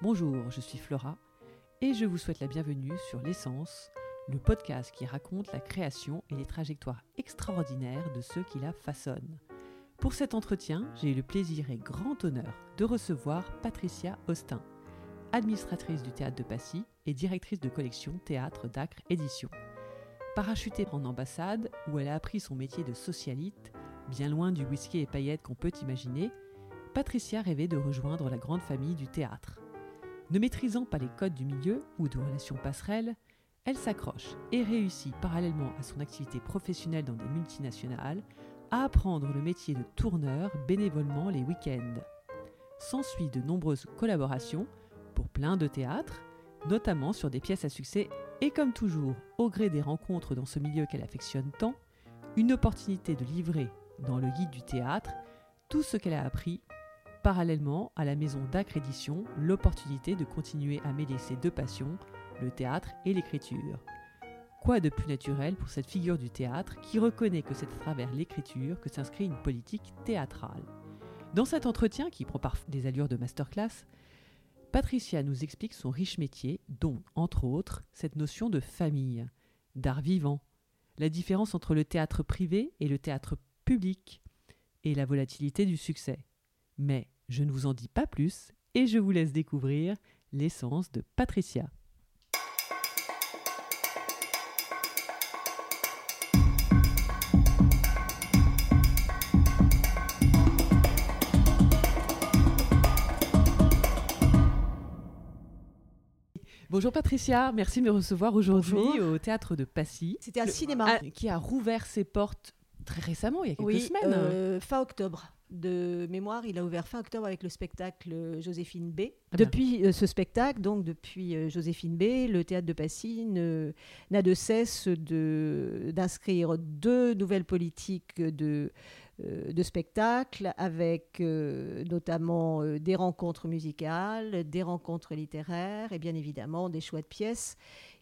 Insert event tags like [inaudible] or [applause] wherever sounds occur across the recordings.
Bonjour, je suis Flora et je vous souhaite la bienvenue sur L'essence, le podcast qui raconte la création et les trajectoires extraordinaires de ceux qui la façonnent. Pour cet entretien, j'ai eu le plaisir et grand honneur de recevoir Patricia Austin, administratrice du théâtre de Passy et directrice de collection Théâtre d'Acre Édition. Parachutée en ambassade, où elle a appris son métier de socialite, bien loin du whisky et paillettes qu'on peut imaginer, Patricia rêvait de rejoindre la grande famille du théâtre. Ne maîtrisant pas les codes du milieu ou de relations passerelles, elle s'accroche et réussit parallèlement à son activité professionnelle dans des multinationales à apprendre le métier de tourneur bénévolement les week-ends. S'ensuit de nombreuses collaborations pour plein de théâtres, notamment sur des pièces à succès et comme toujours, au gré des rencontres dans ce milieu qu'elle affectionne tant, une opportunité de livrer dans le guide du théâtre tout ce qu'elle a appris parallèlement à la maison d'accrédition l'opportunité de continuer à mêler ses deux passions, le théâtre et l'écriture. Quoi de plus naturel pour cette figure du théâtre qui reconnaît que c'est à travers l'écriture que s'inscrit une politique théâtrale? Dans cet entretien, qui prend parfois des allures de masterclass, Patricia nous explique son riche métier, dont, entre autres, cette notion de famille, d'art vivant, la différence entre le théâtre privé et le théâtre public, et la volatilité du succès. Mais je ne vous en dis pas plus et je vous laisse découvrir l'essence de Patricia. Bonjour Patricia, merci de me recevoir aujourd'hui au théâtre de Passy. C'était un Le- cinéma. qui a rouvert ses portes très récemment, il y a quelques oui, semaines. euh, fin octobre. De mémoire, il a ouvert fin octobre avec le spectacle euh, Joséphine B. Depuis euh, ce spectacle, donc depuis euh, Joséphine B, le théâtre de Passy n'a de cesse de- d'inscrire deux nouvelles politiques de, de spectacle avec notamment des rencontres musicales, des rencontres littéraires et bien évidemment des choix de pièces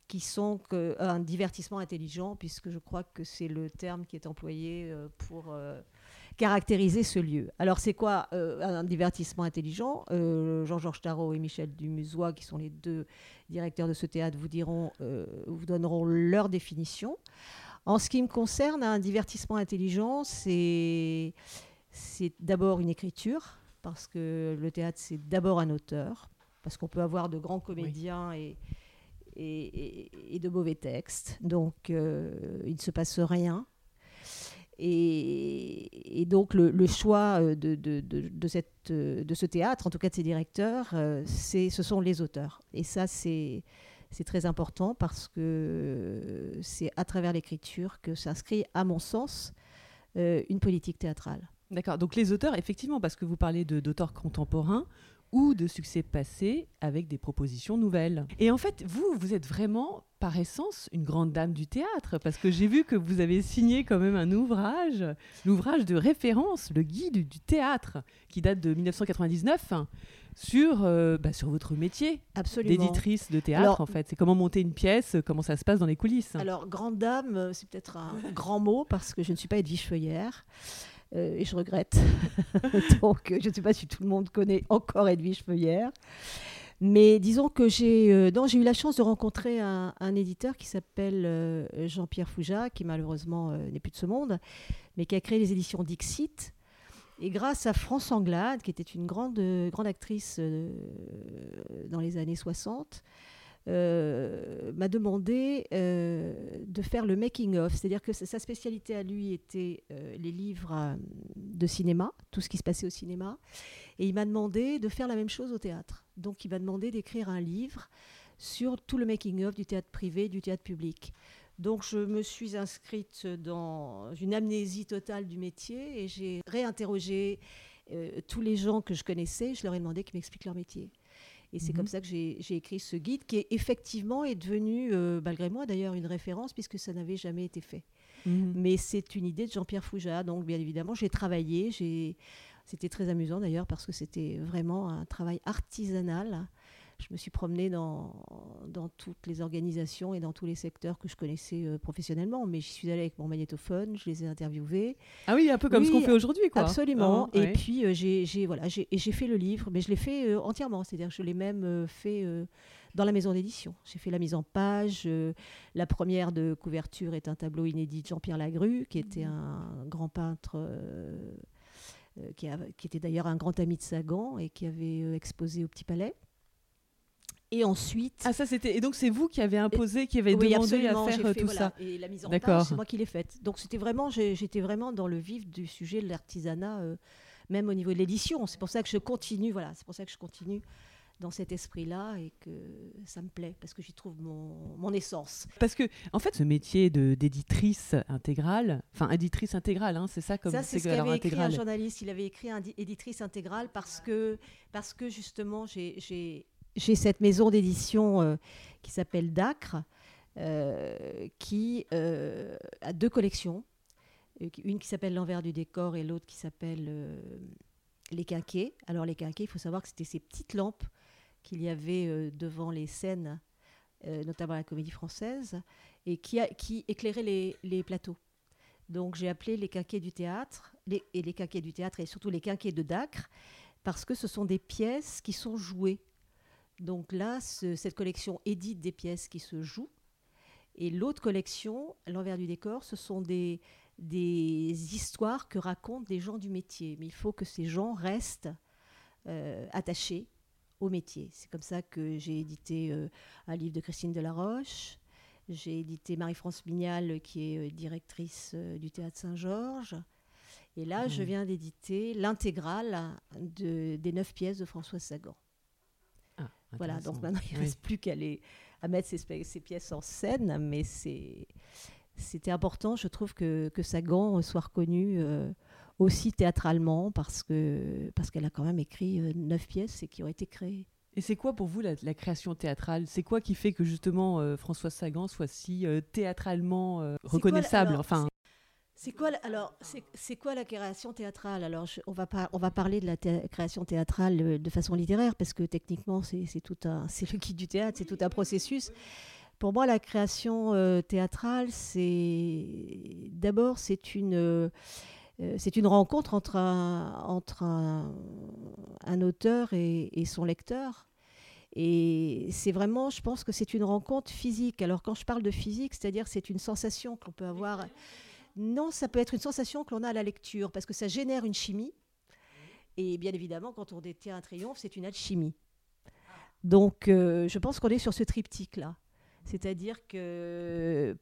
qui sont que- un divertissement intelligent, puisque je crois que c'est le terme qui est employé pour caractériser ce lieu. Alors c'est quoi euh, un divertissement intelligent? Euh, Jean-Georges Tarot et Michel Dumusois, qui sont les deux directeurs de ce théâtre, vous diront, euh, vous donneront leur définition. En ce qui me concerne, un divertissement intelligent, c'est d'abord une écriture, parce que le théâtre, c'est d'abord un auteur, parce qu'on peut avoir de grands comédiens et, et, et- et de mauvais textes. Donc, euh, il ne se passe rien. Et, donc, le, choix euh, de, de, de- de cette, euh, de ce théâtre, en tout cas de ses directeurs, euh, c'est, ce sont les auteurs. Et ça, c'est, c'est très important parce que c'est à travers l'écriture que s'inscrit, à mon sens, une politique théâtrale. D'accord, donc les auteurs, effectivement, parce que vous parlez d'auteurs contemporains ou de succès passés avec des propositions nouvelles. Et en fait, vous, vous êtes vraiment, par essence, une grande dame du théâtre, parce que j'ai vu que vous avez signé quand même un ouvrage, l'ouvrage de référence, le guide du théâtre, qui date de 1999, hein, sur, euh, bah, sur votre métier Absolument. d'éditrice de théâtre, Alors- en fait. C'est comment monter une pièce, comment ça se passe dans les coulisses. Alors, grande dame, c'est peut-être un grand mot parce que je ne suis pas Edwige Feuillère. Euh, et je regrette. [laughs] Donc, euh, je ne sais pas si tout le monde connaît encore Edwige Feuillère. Mais disons que j'ai euh, eu la chance de rencontrer un, éditeur qui s'appelle euh, Jean-Pierre Fouja, qui malheureusement n'est plus de ce monde, mais qui a créé les éditions Dixit. Et grâce à France Anglade, qui était une grande, grande actrice dans les années 60, euh, m'a demandé euh, de faire le making-of. C'est-à-dire que sa spécialité à lui était euh, les livres de cinéma, tout ce qui se passait au cinéma. Et il m'a demandé de faire la même chose au théâtre. Donc il m'a demandé d'écrire un livre sur tout le making-of du théâtre privé, du théâtre public. Donc je me suis inscrite dans une amnésie totale du métier et j'ai réinterrogé tous les gens que je connaissais. Je leur ai demandé qu'ils m'expliquent leur métier. Et c'est Mhm. comme ça que j'ai écrit ce guide qui est effectivement est devenu, euh, malgré moi d'ailleurs, une référence puisque ça n'avait jamais été fait. Mhm. Mais c'est une idée de Jean-Pierre Fouja. Donc, bien évidemment, j'ai travaillé. C'était très amusant d'ailleurs parce que c'était vraiment un travail artisanal. Je me suis promenée dans, dans toutes les organisations et dans tous les secteurs que je connaissais euh, professionnellement. Mais j'y suis allée avec mon magnétophone, je les ai interviewés. Ah oui, un peu comme ce qu'on fait aujourd'hui, quoi. Absolument. Ah, et ouais. puis euh, j'ai fait le livre, mais je l'ai fait euh, entièrement. C'est-à-dire que je l'ai même fait dans la maison d'édition. J'ai fait la mise en page. la première de couverture est un tableau inédit de Jean-Pierre Lagru, qui était un grand peintre. qui, a- qui était d'ailleurs un grand ami de Sagan et qui avait exposé au Petit Palais. Et ensuite, Ah, ça c'était. Et donc c'est vous qui avez imposé, qui avez oui, demandé à faire euh, fait, tout voilà, ça. Et la mise en page, c'est moi qui l'ai faite. Donc c'était vraiment, j'étais vraiment dans le vif du sujet de l'artisanat, euh, même au niveau de l'édition. C'est pour ça que je continue, voilà, c'est pour ça que je continue dans cet esprit-là et que ça me plaît parce que j'y trouve mon, mon essence. Parce que, en fait, ce métier de- d'éditrice intégrale, enfin éditrice intégrale, hein, c'est ça comme ça, c'est ce qu'avait écrit un journaliste. Il avait écrit un di- éditrice intégrale parce que, parce que justement, j'ai- j'ai cette maison d'édition euh, qui s'appelle Dacre, euh, qui euh, a deux collections. Une qui s'appelle L'envers du décor et l'autre qui s'appelle Les Quinquets. Alors, les Quinquets, il faut savoir que c'était ces petites lampes qu'il y avait devant les scènes, notamment la Comédie Française, et qui, a- qui éclairaient les, plateaux. Donc j'ai appelé les quinquets du théâtre, et les quinquets du théâtre et surtout les quinquets de Dacre, parce que ce sont des pièces qui sont jouées. Donc là, ce- cette collection édite des pièces qui se jouent. Et l'autre collection, l'envers du décor, ce sont des, des histoires que racontent des gens du métier. Mais il faut que ces gens restent euh, attachés au métier. C'est comme ça que j'ai édité euh, un livre de Christine Delaroche. J'ai édité Marie-France Mignal, qui est euh, directrice du théâtre Saint-Georges. Et là, je Mhm. viens d'éditer l'intégrale de- des neuf pièces de François Sagan. Voilà, donc maintenant, il ne Oui. reste plus qu'à à mettre ces pièces en scène, mais c'est- c'était important, je trouve, que, que Sagan soit reconnue euh, aussi théâtralement, parce que parce qu'elle a quand même écrit euh, neuf pièces et qui ont été créées. Et c'est quoi pour vous la, la création théâtrale? C'est quoi qui fait que justement euh, François Sagan soit si euh, théâtralement euh, quoi, reconnaissable? alors, Enfin, C'est quoi, alors, c'est quoi la création théâtrale? Alors, je- on, va pas, on va parler de la création théâtrale euh, de façon littéraire, parce que techniquement, c'est tout un, [laughs] c'est le guide du théâtre, c'est tout un processus. Pour moi, la création euh, théâtrale, c'est d'abord, c'est une, euh, c'est une rencontre entre un, entre un, auteur et, et son lecteur. Et c'est vraiment, je pense que c'est une rencontre physique. Alors quand je parle de physique, c'est-à-dire c'est une sensation que l'on peut avoir. Non, ça peut être une sensation que l'on a à la lecture, parce que ça génère une chimie. Et bien évidemment, quand on détient un triomphe, c'est une alchimie. Donc, euh, je pense qu'on est sur ce triptyque-là. C'est-à-dire que,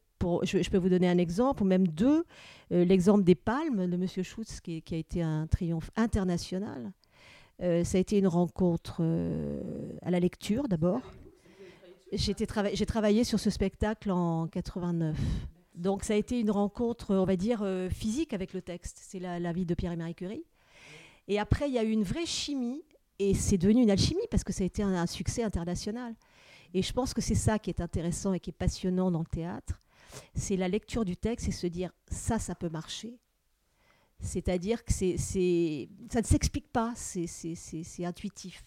je, peux vous donner un exemple, ou même deux. Euh, L'exemple des palmes de M. Schutz, qui, a été un triomphe international. Euh, ça a été une rencontre à la lecture d'abord. J'ai travaillé sur ce spectacle en 89. Donc ça a été une rencontre, on va dire, euh, physique avec le texte. C'est la, vie de Pierre et Marie Curie. Et après, il y a eu une vraie chimie, et c'est devenu une alchimie parce que ça a été un, succès international. Et je pense que c'est ça qui est intéressant et qui est passionnant dans le théâtre. C'est la lecture du texte et se dire, ça, ça peut marcher. C'est-à-dire que ça ne s'explique pas, c'est intuitif.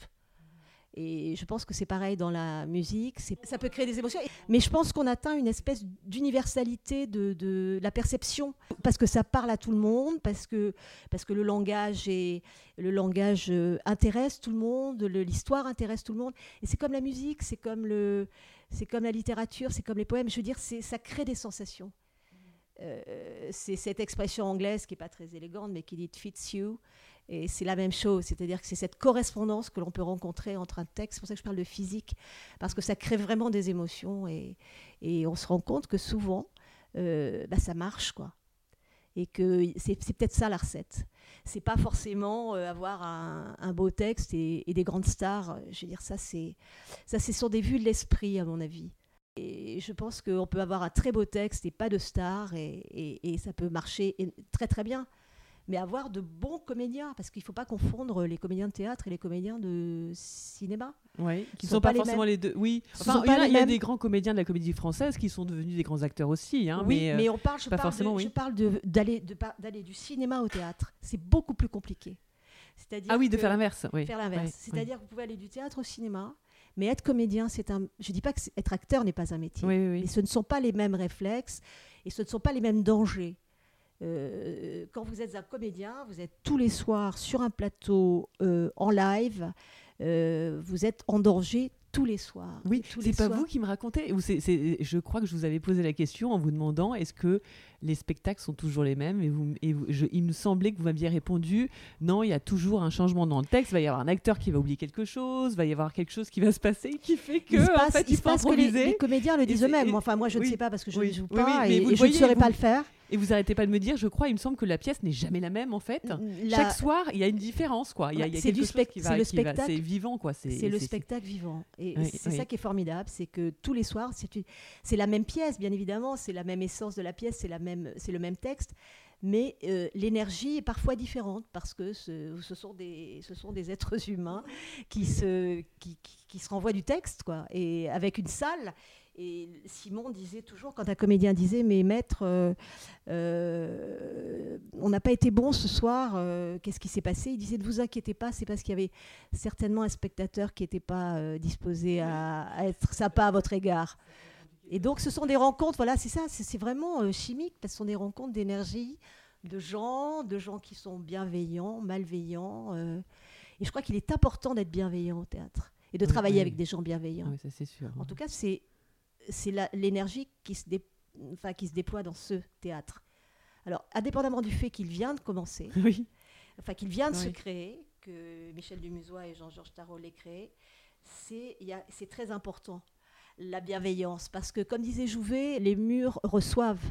Et je pense que c'est pareil dans la musique, ça peut créer des émotions. Mais je pense qu'on atteint une espèce d'universalité de, la perception, parce que ça parle à tout le monde, parce que, le langage, euh, intéresse tout le monde, l'histoire intéresse tout le monde. Et c'est comme la musique, c'est comme, la littérature, c'est comme les poèmes. Je veux dire, ça crée des sensations. Euh, c'est cette expression anglaise qui n'est pas très élégante, mais qui dit it fits you. Et c'est la même chose, c'est-à-dire que c'est cette correspondance que l'on peut rencontrer entre un texte. C'est pour ça que je parle de physique, parce que ça crée vraiment des émotions et, on se rend compte que souvent, euh, bah, ça marche, quoi. Et que c'est peut-être ça la recette. C'est pas forcément euh, avoir un, beau texte et, des grandes stars. Je veux dire, ça, c'est ça, c'est sur des vues de l'esprit, à mon avis. Et je pense qu'on peut avoir un très beau texte et pas de stars, et, et- et ça peut marcher très très bien. Mais avoir de bons comédiens, parce qu'il ne faut pas confondre les comédiens de théâtre et les comédiens de cinéma. oui, qui Ce sont, sont pas, pas les forcément mêmes. les deux. Oui, Enfin, il y, a- y des grands comédiens de la comédie française qui sont devenus des grands acteurs aussi. Hein, oui, mais, euh, mais on parle, je pas parle, forcément, de- oui. je parle d'aller du cinéma au théâtre. C'est beaucoup plus compliqué. C'est-à-dire ah oui, de faire l'inverse. Oui. faire l'inverse. C'est-à-dire que vous pouvez aller du théâtre au cinéma, Mais être comédien, c'est un. Je dis pas que être acteur n'est pas un métier, Oui, oui, oui. mais ce ne sont pas les mêmes réflexes et ce ne sont pas les mêmes dangers. Euh, quand vous êtes un comédien, vous êtes tous les soirs sur un plateau euh, en live, euh, vous êtes en danger tous les soirs. Oui, c'est pas soirs. vous qui me racontez. Ou c'est- je crois que je vous avais posé la question en vous demandant est-ce que les spectacles sont toujours les mêmes Et, vous, et vous- je- il me semblait que vous m'aviez répondu non, il y a toujours un changement dans le texte. Il va y avoir un acteur qui va oublier quelque chose, il va y avoir quelque chose qui va se passer qui fait que il se en fait, il il se passe que les, comédiens le disent eux-mêmes. Enfin, moi, je oui, ne sais pas parce que je oui, ne joue pas oui, et, vous je ne saurais pas le faire. Et vous arrêtez pas de me dire, je crois, il me semble que la pièce n'est jamais la même en fait. La- Chaque soir, il y a une différence quoi. Il y a, c'est du chose spect- qui c'est va, le spectacle. c'est vivant quoi. C'est le spectacle vivant. Et Oui, c'est oui. ça qui est formidable, c'est que tous les soirs, c'est une- c'est la même pièce, bien évidemment, c'est la même essence de la pièce, c'est la même, c'est le même texte, mais euh, l'énergie est parfois différente parce que ce, ce sont des, ce sont des êtres humains qui se, qui, qui- qui se renvoient du texte, quoi, et avec une salle. Et Simon disait toujours, quand un comédien disait, mais maître, euh, euh, on n'a pas été bon ce soir, euh, qu'est-ce qui s'est passé? Il disait, ne vous inquiétez pas, c'est parce qu'il y avait certainement un spectateur qui n'était pas disposé à, à être sympa à votre égard. Et donc, ce sont des rencontres, voilà, c'est ça, c'est vraiment chimique, parce que ce sont des rencontres d'énergie, de gens, de gens qui sont bienveillants, malveillants. et je crois qu'il est important d'être bienveillant au théâtre et de Oui, travailler oui. avec des gens bienveillants. Oui, ça c'est sûr. En tout cas, c'est c'est l'énergie qui, se dé- enfin, qui se déploie dans ce théâtre. Alors, indépendamment du fait qu'il vient de commencer, [laughs] Oui. enfin qu'il vient de se créer, que Michel Dumusois et Jean-Georges Tarot l'aient créé, c'est très important, la bienveillance. Parce que, comme disait Jouvet, les murs reçoivent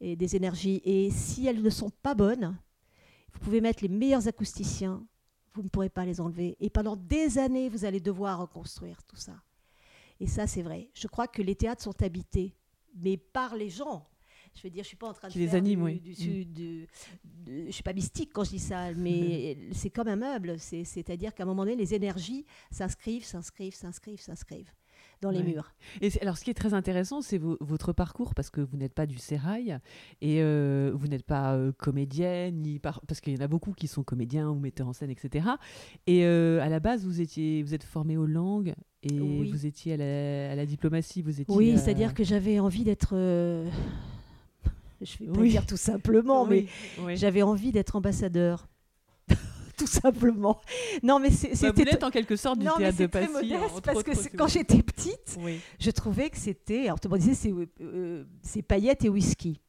et des énergies. Et si elles ne sont pas bonnes, vous pouvez mettre les meilleurs acousticiens, vous ne pourrez pas les enlever. Et pendant des années, vous allez devoir reconstruire tout ça. Et ça, c'est vrai. Je crois que les théâtres sont habités, mais par les gens. Je veux dire, je suis pas en train de les faire animent, du, oui. du- Mm. du- de- je suis pas mystique quand je dis ça, [laughs] mais c'est comme un meuble. C'est- C'est-à-dire qu'à un moment donné, les énergies s'inscrivent, s'inscrivent, s'inscrivent, s'inscrivent dans les Ouais. murs. Et alors, ce qui est très intéressant, c'est vo- votre parcours, parce que vous n'êtes pas du sérail et euh, vous n'êtes pas euh, comédienne, ni par- parce qu'il y en a beaucoup qui sont comédiens ou metteurs en scène, etc. Et euh, à la base, vous étiez, vous êtes formé aux langues et Oui. vous étiez à la, à la diplomatie, vous étiez. Oui, euh, c'est-à-dire que j'avais envie d'être. euh, [laughs] Je vais pas Oui. dire tout simplement, mais Oui, j'avais envie d'être ambassadeur. [laughs] tout simplement. Non, mais Bah, c'était. en quelque sorte du non, mais théâtre de c'est très Passy. modeste parce autres, que quand j'étais petite, Oui. je trouvais que c'était. Alors, tout le monde disait c'est euh, paillettes et whisky.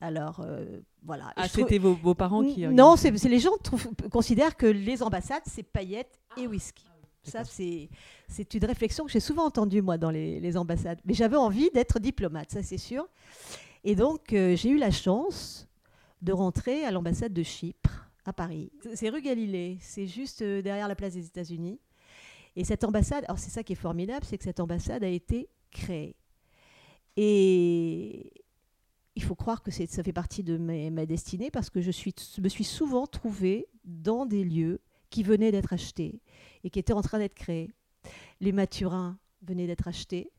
Alors, euh, voilà. Ah, c'était vos, vos parents qui. Non, c'est les gens trouvent- considèrent que les ambassades, c'est paillettes et whisky. Ça, c'est une réflexion que j'ai souvent entendue, moi, dans les, les ambassades. Mais j'avais envie d'être diplomate, ça, c'est sûr. Et donc, euh, j'ai eu la chance de rentrer à l'ambassade de Chypre, à Paris. C'est- rue Galilée, c'est juste euh, derrière la place des États-Unis. Et cette ambassade, alors c'est ça qui est formidable, c'est que cette ambassade a été créée. Et il faut croire que ça fait partie de ma, ma destinée parce que je suis, me suis souvent trouvée dans des lieux qui venaient d'être achetés et qui étaient en train d'être créés. Les Mathurins venaient d'être achetés.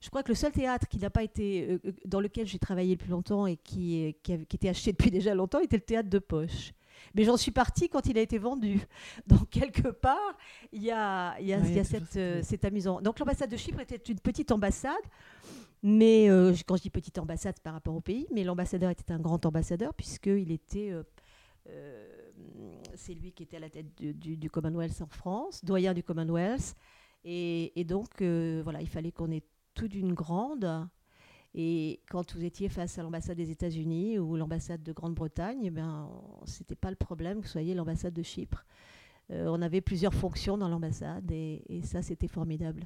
Je crois que le seul théâtre qui n'a pas été, euh, euh, dans lequel j'ai travaillé le plus longtemps et qui, qui, avait- qui était acheté depuis [laughs] déjà longtemps était le théâtre de poche. Mais j'en suis partie quand il a été vendu. [laughs] Donc, quelque part, il y a, il y a, Ouais, il y a toujours cette, euh, amusant. Donc, l'ambassade de Chypre était une petite ambassade. Mais euh, quand je dis petite ambassade, par rapport au pays, mais l'ambassadeur était un grand ambassadeur puisqu'il était, euh, euh, c'est lui qui était à la tête du, du- du Commonwealth en France, doyen du Commonwealth, et, et donc euh, voilà, il fallait qu'on ait tout d'une grande. Et quand vous étiez face à l'ambassade des États-Unis ou l'ambassade de Grande-Bretagne, eh ben, on- c'était pas le problème que vous soyez l'ambassade de Chypre. Euh, on avait plusieurs fonctions dans l'ambassade et, et ça, c'était formidable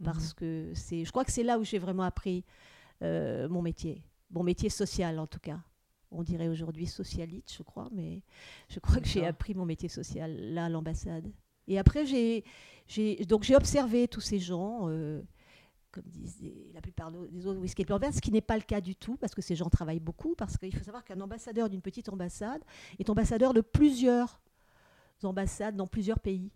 Mhm. parce que c'est, je crois que c'est là où j'ai vraiment appris euh, mon métier, mon métier social en tout cas. On dirait aujourd'hui socialite, je crois, mais je crois que j'ai appris mon métier social là à l'ambassade. Et après, j'ai, j'ai, donc j'ai observé tous ces gens, euh, comme disent la plupart de- des autres whisky ce qui n'est pas le cas du tout, parce que ces gens travaillent beaucoup, parce qu'il faut savoir qu'un ambassadeur d'une petite ambassade est ambassadeur de plusieurs ambassades dans plusieurs pays.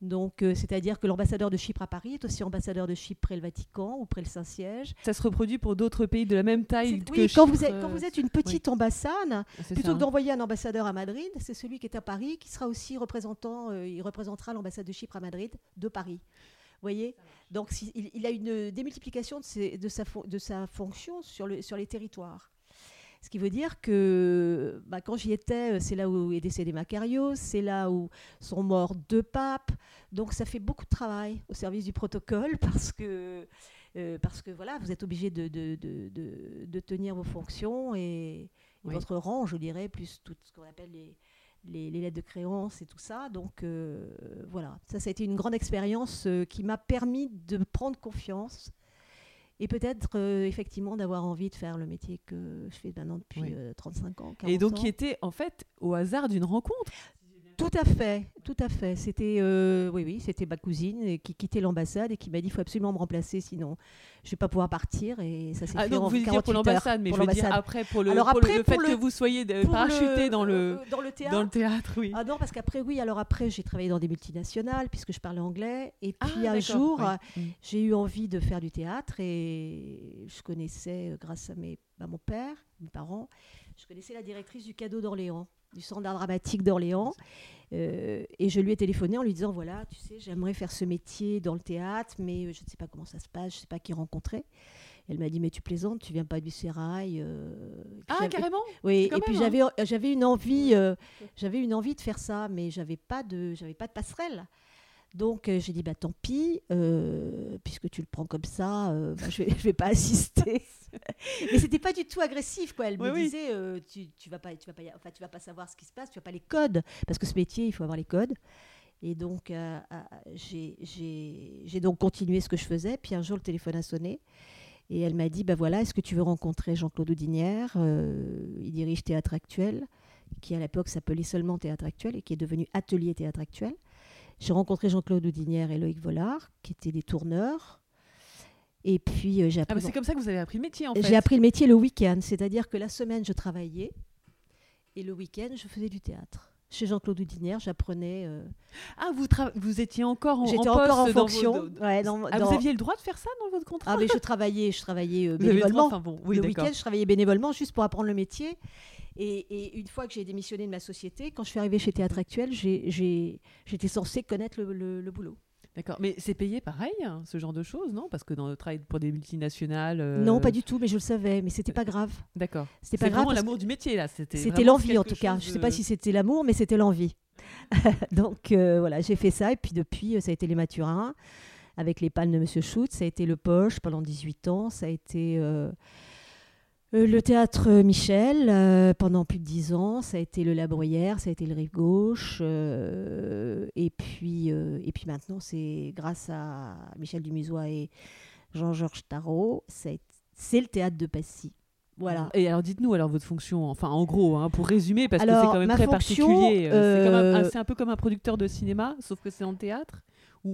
Donc, euh, c'est-à-dire que l'ambassadeur de Chypre à Paris est aussi ambassadeur de Chypre près le Vatican ou près le Saint-Siège. Ça se reproduit pour d'autres pays de la même taille que Oui, quand vous, Chypre, êtes, quand vous êtes une petite ambassade, c'est plutôt ça, que hein. d'envoyer un ambassadeur à Madrid, c'est celui qui est à Paris qui sera aussi représentant, euh, il représentera l'ambassade de Chypre à Madrid de Paris. voyez? Donc si- il, il a une démultiplication de, ses- de sa, fon- de sa fonction sur, le, sur les territoires. Ce qui veut dire que bah, quand j'y étais, euh, c'est là où est décédé Macarios, c'est là où sont morts deux papes. Donc ça fait beaucoup de travail au service du protocole [laughs] parce que, euh, parce que voilà, vous êtes obligé de, de, de- de- tenir vos fonctions et, et Oui. votre rang, je dirais, plus tout ce qu'on appelle les, les, les lettres de créance et tout ça. Donc euh, voilà, ça, ça a été une grande expérience qui m'a permis de prendre confiance et peut-être euh, effectivement d'avoir envie de faire le métier que je fais maintenant depuis Oui. euh, 35 ans. 40 Et donc ans. qui était en fait au hasard d'une rencontre. Tout à fait, tout à fait. C'était, euh, oui, oui, c'était ma cousine qui quittait l'ambassade et qui m'a dit il faut absolument me remplacer, sinon je vais pas pouvoir partir. Et ça s'est Ah fait donc en vous voulez dire 48 pour l'ambassade, mais Pour je veux dire après pour le, Alors pour après, le fait que vous soyez parachuté dans le euh, dans le théâtre. dans le théâtre, oui. Ah non, parce qu'après, oui, alors après, j'ai travaillé dans des multinationales puisque je parlais anglais. Et Ah, puis un jour, oui. euh, Mm. j'ai eu envie de faire du théâtre et je connaissais, grâce à, mes, à mon père, mes parents, je connaissais la directrice du cadeau d'Orléans, du centre d'art dramatique d'Orléans. Euh, et je lui ai téléphoné en lui disant voilà, tu sais, j'aimerais faire ce métier dans le théâtre, mais euh, je ne sais pas comment ça se passe, je ne sais pas qui rencontrer. Elle m'a dit mais tu plaisantes, tu viens pas du Sérail. euh, Ah carrément. oui, et puis hein. j'avais j'avais une envie euh, j'avais une envie de faire ça, mais j'avais pas de j'avais pas de passerelle. Donc euh, j'ai dit bah tant pis, euh, puisque tu le prends comme ça, euh, bah, je vais [laughs] je vais pas assister. [laughs] mais c'était pas du tout agressif quoi. Elle Oui, me oui. disait tu tu vas pas tu vas pas enfin tu vas pas savoir ce qui se passe, tu vas pas les codes parce que ce métier il faut avoir les codes. Et donc j'ai donc continué ce que je faisais. Puis un jour le téléphone a sonné. Et elle m'a dit, bah voilà, est-ce que tu veux rencontrer Jean-Claude Houdinière Euh, Il dirige Théâtre Actuel, qui à l'époque s'appelait seulement Théâtre Actuel et qui est devenu Atelier Théâtre Actuel. J'ai rencontré Jean-Claude Houdinière et Loïc Vollard, qui étaient des tourneurs. Et puis euh, j'ai Ah appris, bah, c'est comme ça que vous avez appris le métier en fait. j'ai appris le métier le week-end, c'est-à-dire que la semaine je travaillais et le week-end je faisais du théâtre. Chez Jean-Claude Houdinière, j'apprenais. euh, Ah vous vous étiez encore en J'étais en encore en vos- fonction. dans- ouais, dans- Ah, dans- vous aviez le droit de faire ça dans votre contrat? Ah, mais je travaillais, je travaillais euh, droit, bénévolement. enfin bon, oui, le week-end, je travaillais bénévolement juste pour apprendre le métier. Et, et une fois que j'ai démissionné de ma société, quand je suis arrivée chez Théâtre Actuel, j'étais censée connaître le, le- le boulot. D'accord, mais c'est payé pareil, hein, ce genre de choses, non? Parce que dans le travail pour des multinationales. euh, Non, pas du tout, mais je le savais, mais c'était pas grave. D'accord. C'était pas grave. vraiment parce l'amour du métier là. C'était. C'était l'envie en tout cas. chose Je sais pas de- si c'était l'amour, mais c'était l'envie. [laughs] Donc euh, voilà, j'ai fait ça. Et puis depuis, euh, ça a été les Mathurins, avec les palmes de Monsieur Schutz. Ça a été le Poche pendant 18 ans. Ça a été euh, euh, le théâtre Michel euh, pendant plus de 10 ans. Ça a été le La Bruyère. Ça a été le Rive Gauche. euh, et, puis, euh, et puis maintenant, c'est grâce à Michel Dumusois et Jean-Georges Tarot. C'est le théâtre de Passy. Voilà. Et alors dites-nous alors votre fonction, enfin en gros, hein, pour résumer, parce que c'est quand même très fonction, particulier. euh, euh, c'est un peu comme un producteur de cinéma, sauf que c'est en théâtre.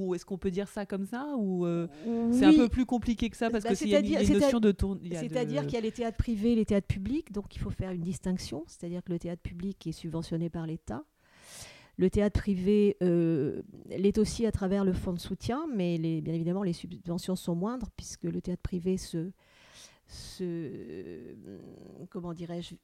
Ou est-ce qu'on peut dire ça comme ça Ou euh, c'est un peu plus compliqué que ça parce Bah, que s'il y a une, il y a une c'est-à-dire- notion de a C'est-à-dire de- qu'il y a les théâtres privés et les théâtres publics, donc il faut faire une distinction. C'est-à-dire que le théâtre public est subventionné par l'État. Le théâtre privé euh, l'est aussi à travers le fonds de soutien, mais les- bien évidemment, les subventions sont moindres puisque le théâtre privé se, se comment dirais-je,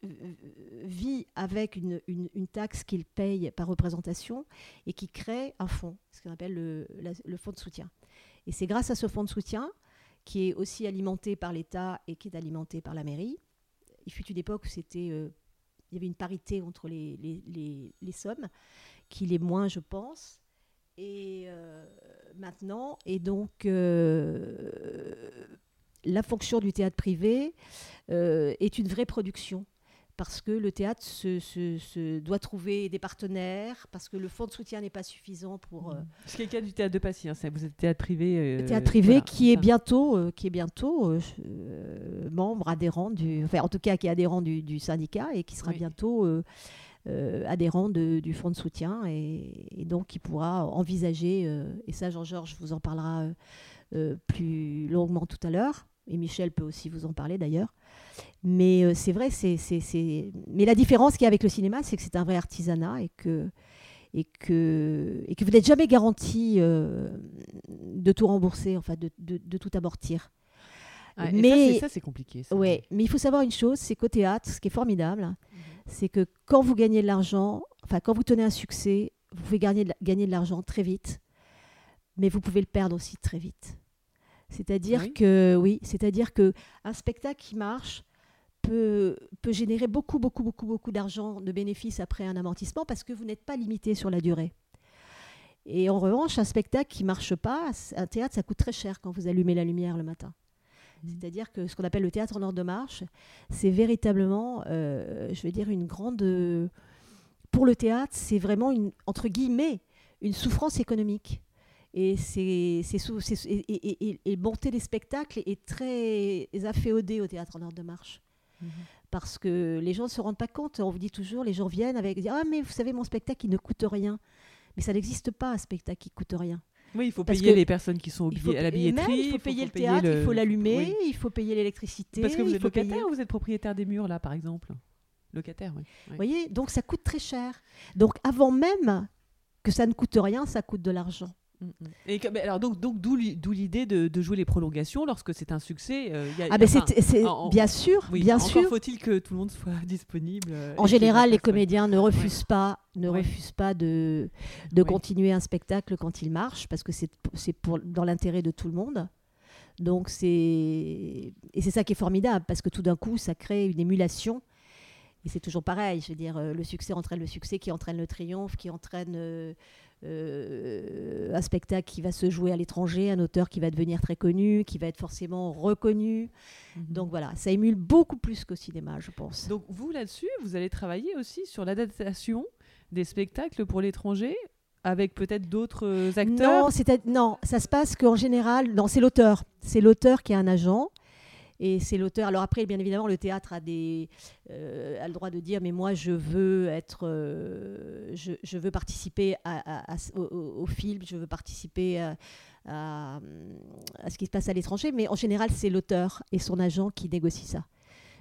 vit avec une, une- taxe qu'il paye par représentation et qui crée un fonds, ce qu'on appelle le, le fonds de soutien. Et c'est grâce à ce fonds de soutien qui est aussi alimenté par l'État et qui est alimenté par la mairie. Il fut une époque où c'était, euh, il y avait une parité entre les, les, les- les sommes, qu'il est moins, je pense. Et euh, maintenant, et donc euh, la fonction du théâtre privé euh, est une vraie production. Parce que le théâtre se, se- se doit trouver des partenaires, parce que le fonds de soutien n'est pas suffisant pour, euh, Ce qui est le cas du théâtre de Passy, hein, vous êtes théâtre privé. euh, théâtre privé voilà, qui est bientôt, euh, qui est bientôt euh, euh, membre adhérent du, enfin en tout cas qui est adhérent du, du syndicat et qui sera Oui. bientôt euh, euh, adhérent de- du fonds de soutien et, et donc qui pourra envisager euh, et ça Jean-Georges vous en parlera euh, euh, plus longuement tout à l'heure et Michel peut aussi vous en parler d'ailleurs. Mais euh, c'est vrai, c'est, c'est, c'est- mais la différence qu'il y a avec le cinéma, c'est que c'est un vrai artisanat et que et que, et que vous n'êtes jamais garanti euh, de tout rembourser, enfin de, de- de tout amortir. Et mais- ça, c'est- compliqué. ça. Ouais, mais il faut savoir une chose, c'est qu'au théâtre, ce qui est formidable, Mhm. c'est que quand vous gagnez de l'argent, enfin quand vous tenez un succès, vous pouvez gagner de, gagner de l'argent très vite mais vous pouvez le perdre aussi très vite. C'est-à-dire Oui. que oui, c'est-à-dire que un spectacle qui marche peut, peut générer beaucoup, beaucoup, beaucoup, beaucoup d'argent de bénéfices après un amortissement parce que vous n'êtes pas limité sur la durée. Et en revanche, un spectacle qui marche pas, un théâtre, ça coûte très cher quand vous allumez la lumière le matin. Mhm. C'est-à-dire que ce qu'on appelle le théâtre en ordre de marche, c'est véritablement, euh, je veux dire, une grande. euh, pour le théâtre, c'est vraiment une entre guillemets une souffrance économique. Et c'est c'est c'est- et, et- et- et monter des spectacles est très afféodé au théâtre en ordre de marche Mhm. parce que les gens ne se rendent pas compte. On vous dit toujours, les gens viennent avec ah mais vous savez mon spectacle il ne coûte rien, mais ça n'existe pas un spectacle qui coûte rien. Oui, il faut Parce payer les personnes qui sont faut, à la et même, billetterie. il faut payer le payer théâtre, il faut l'allumer, oui. il faut payer l'électricité. Parce que vous êtes locataire payer- ou vous êtes propriétaire des murs, là, par exemple Locataire, oui. Vous voyez, donc ça coûte très cher. Donc avant même que ça ne coûte rien, ça coûte de l'argent. Et que- mais alors donc donc d'où l'i- d'où l'idée de, de jouer les prolongations lorsque c'est un succès. euh, il y a- Ah ben c'est c'est- en- en- bien sûr, oui, bien encore sûr. faut-il que tout le monde soit disponible. euh, En général, les comédiens ne refusent pas, ne Ouais. refusent pas de, de continuer un spectacle quand il marche, parce que c'est c'est pour dans l'intérêt de tout le monde. Donc c'est et c'est ça qui est formidable, parce que tout d'un coup, ça crée une émulation. Et c'est toujours pareil, je veux dire, euh, le succès entraîne le succès, qui entraîne le triomphe, qui entraîne euh, euh, un spectacle qui va se jouer à l'étranger, un auteur qui va devenir très connu, qui va être forcément reconnu. Mhm. Donc voilà, ça émule beaucoup plus qu'au cinéma, je pense. Donc vous là-dessus, vous allez travailler aussi sur l'adaptation des spectacles pour l'étranger avec peut-être d'autres euh, acteurs? Non, ça se passe qu'en général, non, c'est l'auteur. C'est l'auteur qui a un agent. Et c'est l'auteur. Alors après, bien évidemment, le théâtre a, euh, le droit de dire, mais moi, je veux être, euh, je, veux participer au, film, je veux participer à- à ce qui se passe à l'étranger. Mais en général, c'est l'auteur et son agent qui négocient ça.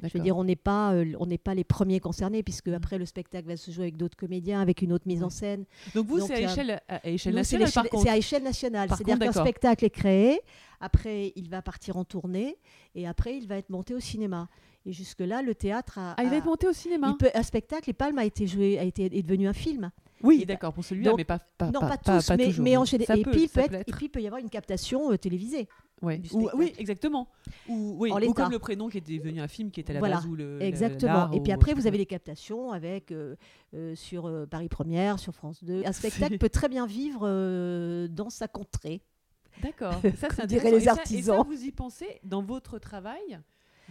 Je veux dire, on n'est pas, euh, on n'est pas les premiers concernés, puisque après le spectacle va se jouer avec d'autres comédiens, avec une autre mise en Ouais. scène. Donc vous, c'est à a- échelle, à nationale, par contre. c'est à échelle nationale. C'est-à-dire qu'un spectacle est créé, après il va partir en tournée, et après il va être monté au cinéma. Et jusque-là, le théâtre a. Ah, il va être monté au cinéma peut- un spectacle, et Palme a été joué, a été est devenu un film. Oui, Et d'accord, pour celui-là, mais pas, pas, non, pas, pas, tous, mais, toujours, mais en général. Et peut, être- et puis il peut y avoir une captation euh, télévisée. Ouais. Ou- oui, exactement. Ou, oui, ou comme le prénom qui était devenu un film qui était à la Voilà, base ou le, Exactement. Et puis après, vous avez les captations avec euh, euh, sur euh, Paris Première, sur France 2. Un [laughs] spectacle peut très bien vivre euh, dans sa contrée. D'accord. [laughs] Ça, c'est intéressant. les Et ça- artisans. Et ça, vous y pensez dans votre travail?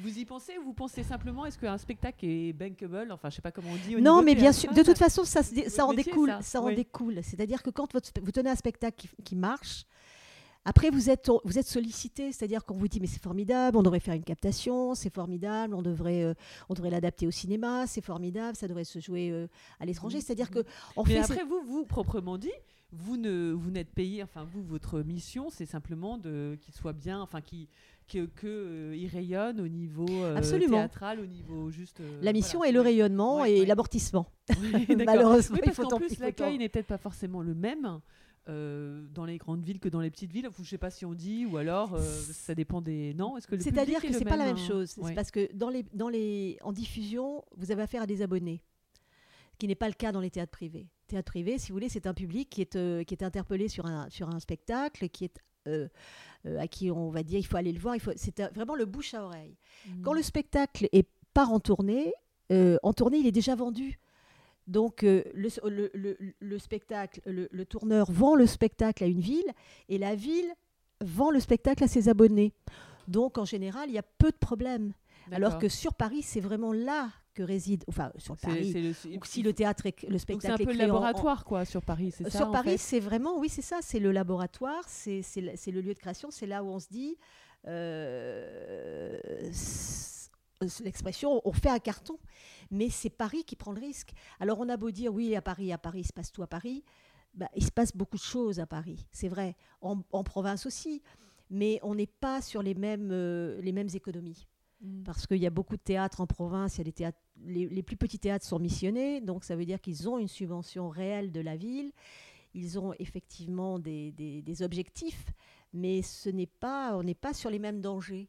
Vous y pensez ou vous pensez simplement est-ce qu'un spectacle est bankable? Enfin, je sais pas comment on dit. Au Non, mais bien sûr, de toute façon, ça, ça en découle. ça, en découle. C'est-à-dire que quand votre vous tenez un spectacle qui, qui marche, après vous êtes, vous êtes sollicité. C'est-à-dire qu'on vous dit mais c'est formidable, on devrait faire une captation, c'est formidable, on devrait, euh, on devrait l'adapter au cinéma, c'est formidable, ça devrait se jouer euh, à l'étranger. Mhm. C'est-à-dire que on Mais fait après, vous, vous, proprement dit, vous ne vous n'êtes payé, enfin, vous, votre mission, c'est simplement de qu'il soit bien, enfin, qui que, que, euh, il rayonne au niveau Absolument. théâtral, au niveau juste. la mission voilà. est le rayonnement Ouais, et ouais. l'amortissement. [laughs] Oui. [laughs] Malheureusement, Oui, il parce faut qu'en tant- il plus, faut l'accueil n'est peut-être pas forcément le même euh, dans les grandes villes que dans les petites villes. Je ne sais pas si on dit, ou alors euh, ça dépend des. Non, est-ce que le C'est-à-dire que est c'est pas la même, hein chose. Ouais. parce que dans les, dans les, en diffusion, vous avez affaire à des abonnés, ce qui n'est pas le cas dans les théâtres privés. Théâtre privé, si vous voulez, c'est un public qui est, euh, qui est interpellé sur un, sur un spectacle, qui est euh, euh, à qui on va dire il faut aller le voir. Il faut, c'est vraiment le bouche à oreille. Mm. Quand le spectacle est part en tournée, euh, en tournée, il est déjà vendu. Donc euh, le, le- le- le spectacle, le, tourneur vend le spectacle à une ville et la ville vend le spectacle à ses abonnés. Donc en général, il y a peu de problèmes. Alors que sur Paris, c'est vraiment là que réside, enfin sur Paris, c'est le- c'est- ou si le théâtre, est, le spectacle c'est un peu le en- laboratoire, quoi, sur Paris, c'est ça sur en Paris, fait c'est vraiment, oui, c'est ça, c'est le laboratoire, c'est le, lieu de création, c'est là où on se dit, euh, l'expression, on fait un carton, mais c'est Paris qui prend le risque. Alors on a beau dire, oui, à Paris, à Paris, il se passe tout à Paris, bah, il se passe beaucoup de choses à Paris, c'est vrai, en, en province aussi, mais on n'est pas sur les mêmes, euh, les mêmes économies. Mm. parce qu'il y a beaucoup de théâtres en province, il y a des théâtres, les, les plus petits théâtres sont missionnés, donc ça veut dire qu'ils ont une subvention réelle de la ville, ils ont effectivement des, des- des objectifs, mais ce n'est pas, on n'est pas sur les mêmes dangers.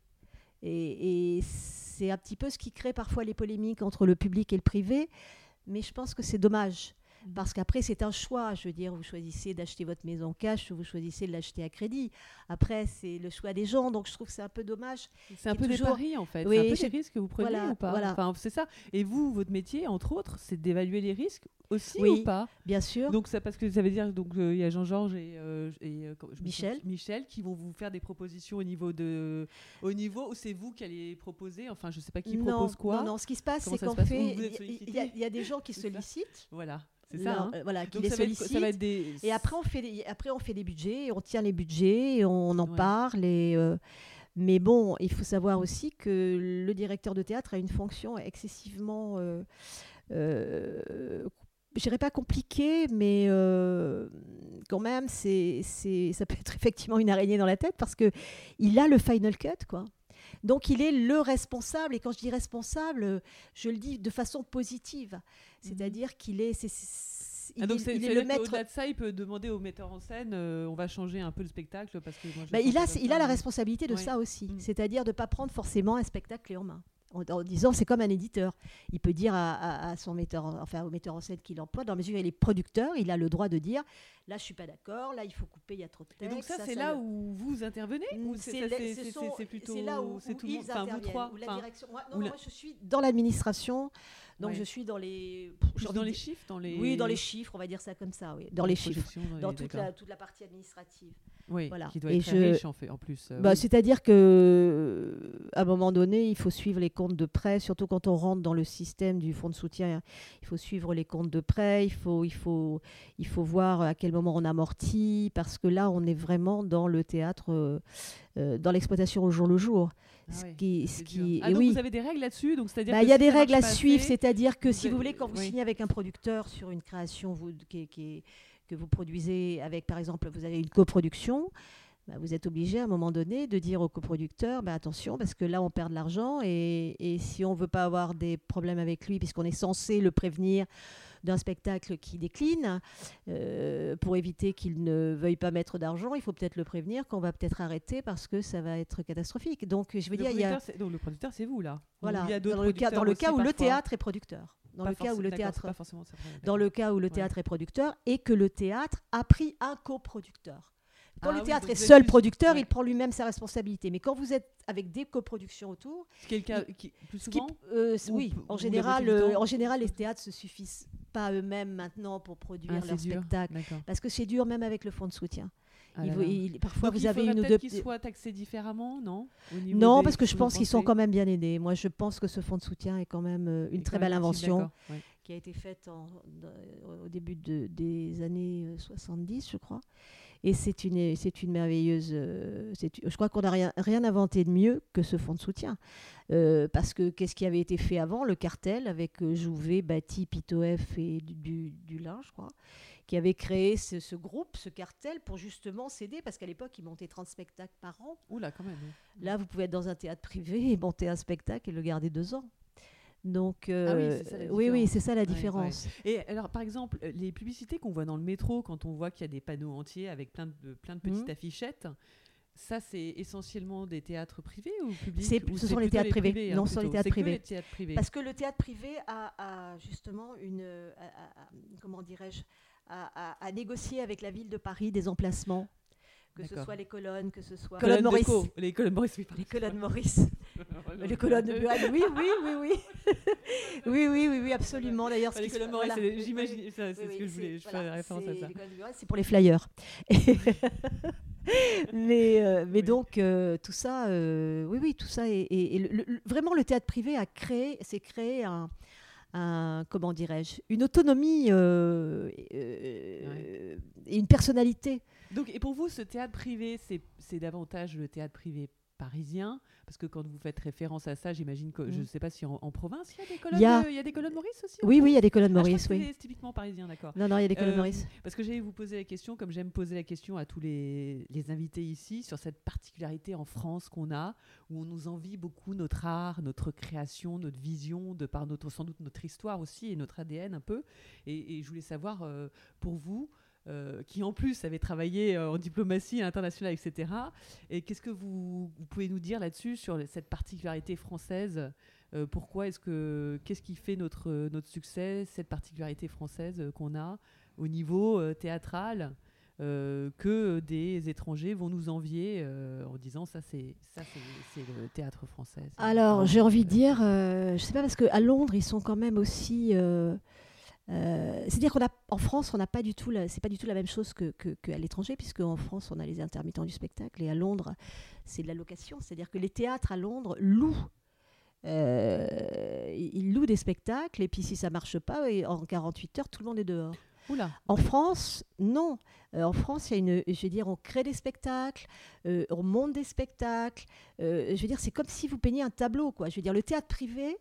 Et, c'est un petit peu ce qui crée parfois les polémiques entre le public et le privé, mais je pense que c'est dommage. Mhm. Parce qu'après, c'est un choix. Je veux dire, vous choisissez d'acheter votre maison cash ou vous choisissez de l'acheter à crédit. Après, c'est le choix des gens. Donc, je trouve que c'est un peu dommage. C'est un peu des toujours- paris en fait. Oui, c'est un peu je- des risques que vous prenez Voilà, ou pas voilà. Enfin, c'est ça. Et vous, votre métier, entre autres, c'est d'évaluer les risques aussi Oui. ou pas? Bien sûr. Donc ça parce que ça veut dire donc euh, il y a Jean-Georges et, euh, et, euh, je Michel. Michel qui vont vous faire des propositions au niveau de au niveau où c'est vous qui allez proposer. Enfin, je sais pas qui non, propose quoi. non, non, ce qui se passe, c'est qu'en fait, il y y, a- y des gens qui sollicitent. Voilà, c'est ça. leur- hein. euh, voilà, qui les ça va être des. Et après on, fait des, après, on fait des budgets, et on tient les budgets, et on en Ouais. parle. Et, euh, mais bon, il faut savoir aussi que le directeur de théâtre a une fonction excessivement, euh, euh, je dirais pas compliquée, mais euh, quand même, c'est, c'est, ça peut être effectivement une araignée dans la tête parce que il a le final cut, quoi. Donc il est le responsable, et quand je dis responsable, je le dis de façon positive. C'est-à-dire qu'il est, Mhm. Ah, il donc est- il le maître qu'au-delà de ça, il peut demander au metteur en scène, euh, on va changer un peu le spectacle parce que moi, Bah, il, a, il a la mais- responsabilité de Ouais. ça aussi, Mm. c'est-à-dire de ne pas prendre forcément un spectacle en main. En, en disant, c'est comme un éditeur. Il peut dire à, à- à son metteur, en- enfin au metteur en scène qu'il emploie, dans la mesure où il est producteur, il a le droit de dire, là je suis pas d'accord, là il faut couper, il y a trop de Et texte. donc ça, ça, c'est là le- où vous intervenez Mm, ou c'est c'est plutôt c'est là où, où tout le monde, ils vous interviennent, trois, où la enfin, direction. Moi, non, où non, la- moi, je suis dans l'administration, donc Ouais. je suis dans les. envie dans les chiffres, dans les Oui, dans les chiffres, on va dire ça comme ça, oui, dans les chiffres, dans, dans les- toute la, toute la partie administrative. oui, voilà. qui doit Et être très je- riche en fait en plus. euh, Bah, oui. C'est-à-dire que euh, un moment donné, il faut suivre les comptes de prêt, surtout quand on rentre dans le système du fonds de soutien. Il faut suivre les comptes de prêt, il faut, il faut, il faut voir à quel moment on amortit, parce que là, on est vraiment dans le théâtre, euh, dans l'exploitation au jour le jour. Ce ouais, qui, c'est ce dur. qui, Ah et donc oui. vous avez des règles là-dessus, donc c'est-à-dire Bah, Il y a si des règles à suivre, c'est-à-dire que si vous voulez, quand vous oui. signez avec un producteur sur une création vous, qui, est- qui est- que vous produisez avec, par exemple, vous avez une coproduction, bah, vous êtes obligé à un moment donné de dire au coproducteur, bah, attention, parce que là, on perd de l'argent, et, et si on ne veut pas avoir des problèmes avec lui, puisqu'on est censé le prévenir d'un spectacle qui décline, euh, pour éviter qu'il ne veuille pas mettre d'argent, il faut peut-être le prévenir qu'on va peut-être arrêter parce que ça va être catastrophique. Donc, je veux Le dire, il y a... producteur, c'est- donc le producteur, c'est vous là. Voilà, il y a d'autres dans le cas, dans le producteurs cas où le théâtre est producteur. Dans Pas le cas où le théâtre, pas forcément dans le cas où le Ouais. théâtre est producteur et que le théâtre a pris un coproducteur. Quand Ah le oui, théâtre est seul producteur, ouais. il prend lui-même sa responsabilité. Mais quand vous êtes avec des coproductions autour, Ce qui le plus qui- souvent. euh, Ou oui, en général, euh, en général, les théâtres se suffisent pas eux-mêmes maintenant pour produire Ah, leur spectacle. Parce que c'est dur même avec le fonds de soutien. Ah Il là vous- là. il- parfois, Donc, vous il avez une ou deux. qu'ils soient taxés différemment, non Non, parce que je pense qu'ils sont quand même bien aidés. Moi, je pense que ce fonds de soutien est quand même euh, une Et très quand belle invention. ouais. qui a été faite en- au début de- des années euh, 70, je crois. Et c'est une, c'est une merveilleuse. euh, je crois qu'on n'a rien, rien inventé de mieux que ce fonds de soutien. Euh, parce que qu'est-ce qui avait été fait avant? Le cartel, avec euh, Jouvet, Bati, Pitoef et du, du, Dulin, je crois, qui avait créé ce, ce groupe, ce cartel, pour justement s'aider. Parce qu'à l'époque, ils montaient 30 spectacles par an. Oula, quand même. oui. Là, vous pouvez être dans un théâtre privé et monter un spectacle et le garder deux ans. Donc, Ah oui, euh, c'est ça la oui, oui, différence. c'est ça la Ouais, différence. Et alors, par exemple, les publicités qu'on voit dans le métro, quand on voit qu'il y a des panneaux entiers avec plein de, plein de petites Mhm. affichettes, ça, c'est essentiellement des théâtres privés ou publics ou ce sont les théâtres privés. hein, Non, ce sont les théâtres privés. les théâtres privés. Parce que le théâtre privé a, a justement une, a- a- a- comment dirais-je, a, négocié avec la ville de Paris des emplacements, que ce soit les colonnes, que ce soit Colonnes Colonne de Maurice, Co, les colonnes Maurice, oui, les colonnes Maurice, [laughs] les colonnes de Buan. Oui, oui, oui, oui, [laughs] oui, oui, oui, oui, absolument. D'ailleurs, ce les colonnes Maurice, j'imagine, c'est ce que je voulais, je fais référence à ça. les colonnes de Buan, C'est pour les flyers. [laughs] mais euh, mais donc euh, tout ça, euh, oui, oui, tout ça le- vraiment le théâtre privé a créé, s'est créé un, un- comment dirais-je, une autonomie euh, euh, et une personnalité. Donc, et pour vous, ce théâtre privé, c'est davantage le théâtre privé parisien Parce que quand vous faites référence à ça, j'imagine que je ne Mm. sais pas si en, en province il y a des colonnes, y a- de- il y a des colonnes Maurice aussi Oui, oui, il y a des colonnes Ah, Maurice, oui. c'est typiquement parisien, d'accord. Non, non, il y a des colonnes Euh, Maurice. Parce que j'allais vous poser la question, comme j'aime poser la question à tous les, les invités ici, sur cette particularité en France qu'on a, où on nous envie beaucoup notre art, notre création, notre vision, de par notre, sans doute notre histoire aussi et notre ADN un peu. Et, et je voulais savoir, euh, pour vous, euh, qui en plus avez travaillé euh, en diplomatie internationale, etc. Et qu'est-ce que vous, vous pouvez nous dire là-dessus, sur cette particularité française Euh, pourquoi est-ce que qu'est-ce qui fait notre notre succès, cette particularité française qu'on a au niveau théâtral euh, que des étrangers vont nous envier euh, en disant ça c'est ça c'est le théâtre français. Alors, j'ai envie de dire, euh, je sais pas, parce qu'à Londres, ils sont quand même aussi. Euh, C'est-à-dire qu'en en France, on n'a pas du tout, la- c'est pas du tout la même chose que, que- qu'à l'étranger, puisque en France, on a les intermittents du spectacle, et à Londres, c'est de la location. C'est-à-dire que les théâtres à Londres louent. euh, ils louent des spectacles, et puis si ça marche pas, et en 48 heures, tout le monde est dehors. Oula. En France, non. Euh, en France, il y a une, je veux dire, on crée des spectacles, euh, on monte des spectacles. Je veux dire, c'est comme si vous peigniez un tableau, quoi. Je veux dire, le théâtre privé,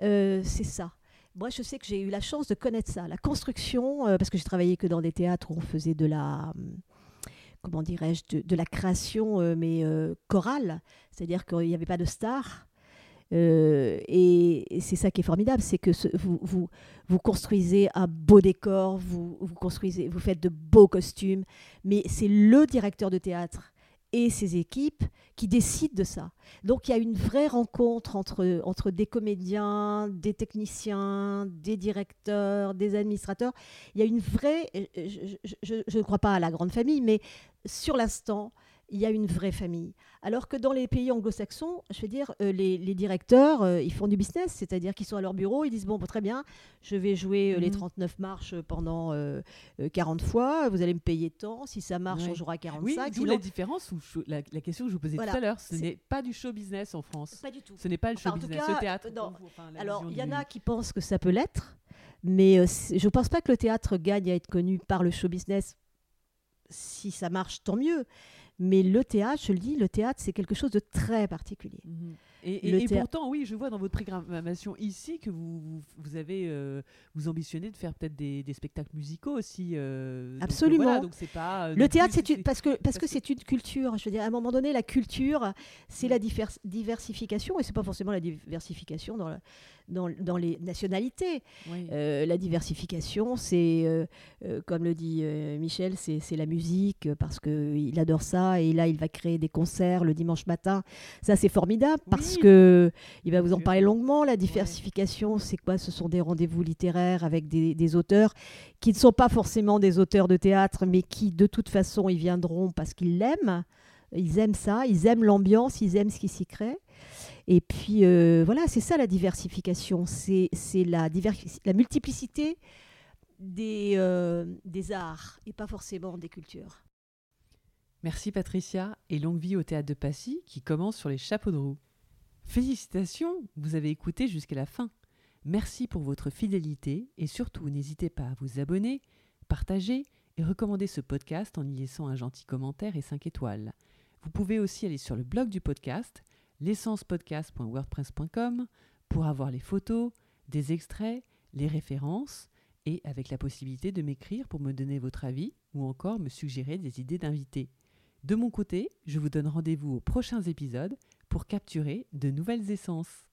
c'est ça. Moi, je sais que j'ai eu la chance de connaître ça, la construction, euh, parce que j'ai travaillé que dans des théâtres où on faisait de la, hum, comment dirais-je, de, la création, euh, mais euh, chorale, c'est-à-dire qu'il n'y avait pas de stars. Euh, et, c'est ça qui est formidable, c'est que vous, vous construisez un beau décor, vous, vous construisez, vous faites de beaux costumes, mais c'est le directeur de théâtre et ses équipes qui décident de ça. Donc il y a une vraie rencontre entre, entre des comédiens, des techniciens, des directeurs, des administrateurs. Il y a une vraie, je ne crois pas à la grande famille, mais sur l'instant, il y a une vraie famille. Alors que dans les pays anglo-saxons, je veux dire, euh, les, les directeurs, euh, ils font du business, c'est-à-dire qu'ils sont à leur bureau, ils disent, bon, très bien, je vais jouer euh, les Mhm. 39 marches pendant euh, euh, 40 fois, vous allez me payer tant, si ça marche, Ouais. on jouera à Oui, 45. d'où sinon- la différence, ou la, la question que je vous posais Voilà, tout à l'heure, ce n'est pas du show business en France. Pas du tout. Ce n'est pas le show Enfin, business, cas, le théâtre. non. pour vous, enfin, la Alors, il y en a qui pensent que ça peut l'être, mais je ne pense pas que le théâtre gagne à être connu par le show business. Si ça marche, tant mieux. Mais le théâtre, je le dis, le théâtre, c'est quelque chose de très particulier. Mhm. Et, et- Le et théâtre- pourtant, oui, je vois dans votre programmation ici que vous, vous, avez, euh, vous ambitionnez de faire peut-être des, des spectacles musicaux aussi. euh, donc, euh, Absolument. voilà, donc c'est pas. euh, Le théâtre, c'est une, parce que parce que c'est une culture. Je veux dire, à un moment donné, la culture, c'est Mm. la divers- diversification, et c'est pas forcément la diversification dans, la- dans, dans les nationalités. Oui. Euh, la diversification, c'est, euh, euh, comme le dit Michel, c'est la musique, parce qu'il adore ça, et là, il va créer des concerts le dimanche matin. Ça, c'est formidable, parce Oui. que il va vous en parler longuement. La diversification, c'est quoi? Ce sont des rendez-vous littéraires avec des, des auteurs qui ne sont pas forcément des auteurs de théâtre, mais qui, de toute façon, ils viendront parce qu'ils l'aiment. Ils aiment ça, ils aiment l'ambiance, ils aiment ce qui s'y crée. Et puis, euh, voilà, c'est ça la diversification. C'est la, la multiplicité des, euh, des arts et pas forcément des cultures. Merci Patricia et longue vie au théâtre de Passy qui commence sur les chapeaux de roue. Félicitations, vous avez écouté jusqu'à la fin. Merci pour votre fidélité et surtout n'hésitez pas à vous abonner, partager et recommander ce podcast en y laissant un gentil commentaire et 5 étoiles. Vous pouvez aussi aller sur le blog du podcast, l'essencepodcast.wordpress.com, pour avoir les photos, des extraits, les références et avec la possibilité de m'écrire pour me donner votre avis ou encore me suggérer des idées d'invités. De mon côté, je vous donne rendez-vous aux prochains épisodes pour capturer de nouvelles essences.